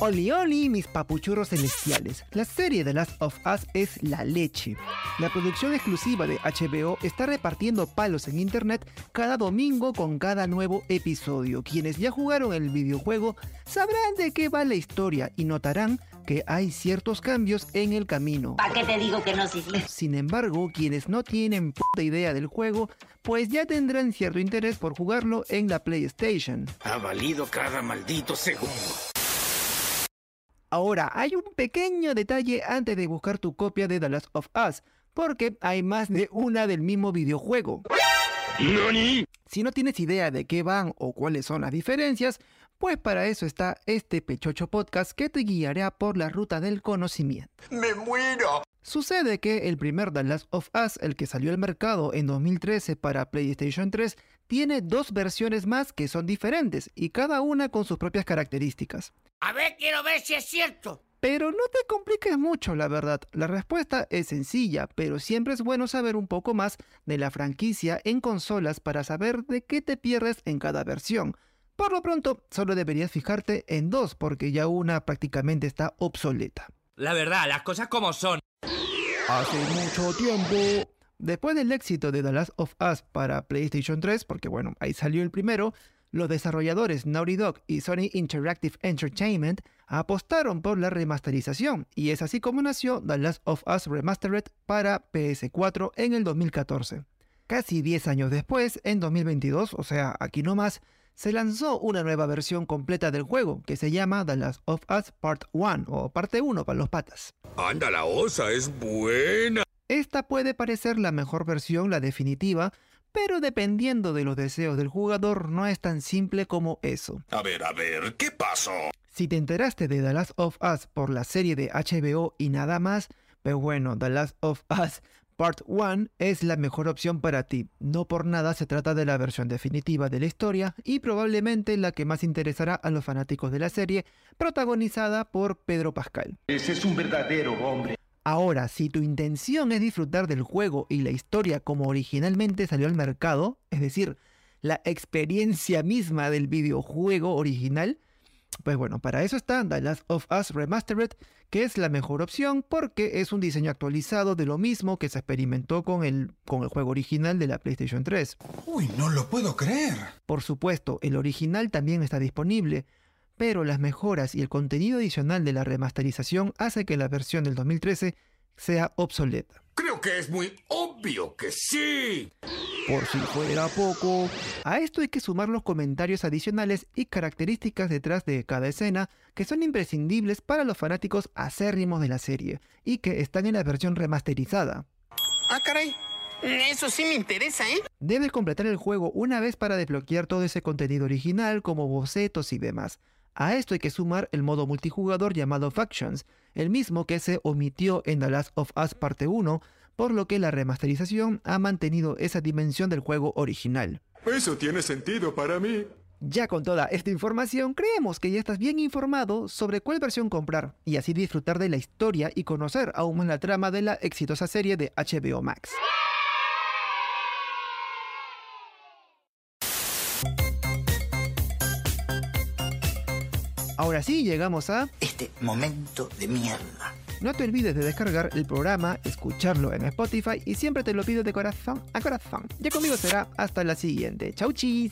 Oli Oli, mis papuchurros celestiales. La serie de Last of Us es la leche. La producción exclusiva de HBO está repartiendo palos en internet cada domingo con cada nuevo episodio. Quienes ya jugaron el videojuego sabrán de qué va la historia y notarán que hay ciertos cambios en el camino. ¿Para qué te digo que no, Cisle? Sin embargo, quienes no tienen puta idea del juego, pues ya tendrán cierto interés por jugarlo en la PlayStation. Ha valido cada maldito segundo. Ahora, hay un pequeño detalle antes de buscar tu copia de The Last of Us, porque hay más de una del mismo videojuego. Si no tienes idea de qué van o cuáles son las diferencias, pues para eso está este Pechocho Podcast que te guiará por la ruta del conocimiento. ¡Me muero! Sucede que el primer The Last of Us, el que salió al mercado en 2013 para PlayStation 3, tiene dos versiones más que son diferentes y cada una con sus propias características. A ver, quiero ver si es cierto. Pero no te compliques mucho, la verdad. La respuesta es sencilla, pero siempre es bueno saber un poco más de la franquicia en consolas para saber de qué te pierdes en cada versión. Por lo pronto, solo deberías fijarte en dos porque ya una prácticamente está obsoleta. La verdad, las cosas como son. Hace mucho tiempo. Después del éxito de The Last of Us para PlayStation 3, porque bueno, ahí salió el primero, los desarrolladores Naughty Dog y Sony Interactive Entertainment apostaron por la remasterización, y es así como nació The Last of Us Remastered para PS4 en el 2014. Casi 10 años después, en 2022, o sea, aquí nomás, se lanzó una nueva versión completa del juego que se llama The Last of Us Part 1 o Parte 1 para los patas. Anda, la osa es buena. Esta puede parecer la mejor versión, la definitiva, pero dependiendo de los deseos del jugador no es tan simple como eso. A ver, a ver, ¿qué pasó? Si te enteraste de The Last of Us por la serie de HBO y nada más, pues bueno, The Last of Us Part 1 es la mejor opción para ti. No por nada se trata de la versión definitiva de la historia y probablemente la que más interesará a los fanáticos de la serie, protagonizada por Pedro Pascal. Ese es un verdadero hombre. Ahora, si tu intención es disfrutar del juego y la historia como originalmente salió al mercado, es decir, la experiencia misma del videojuego original, pues bueno, para eso está The Last of Us Remastered, que es la mejor opción porque es un diseño actualizado de lo mismo que se experimentó con el, con el juego original de la PlayStation 3. Uy, no lo puedo creer. Por supuesto, el original también está disponible, pero las mejoras y el contenido adicional de la remasterización hace que la versión del 2013 sea obsoleta. Creo que es muy obvio que sí. Por si fuera poco, a esto hay que sumar los comentarios adicionales y características detrás de cada escena que son imprescindibles para los fanáticos acérrimos de la serie y que están en la versión remasterizada. Ah, caray. Eso sí me interesa, ¿eh? Debes completar el juego una vez para desbloquear todo ese contenido original como bocetos y demás. A esto hay que sumar el modo multijugador llamado Factions, el mismo que se omitió en The Last of Us Parte 1, por lo que la remasterización ha mantenido esa dimensión del juego original. Eso tiene sentido para mí. Ya con toda esta información, creemos que ya estás bien informado sobre cuál versión comprar y así disfrutar de la historia y conocer aún más la trama de la exitosa serie de HBO Max. Ahora sí, llegamos a... Este momento de mierda. No te olvides de descargar el programa, escucharlo en Spotify y siempre te lo pido de corazón a corazón. Ya conmigo será hasta la siguiente. Chau chis.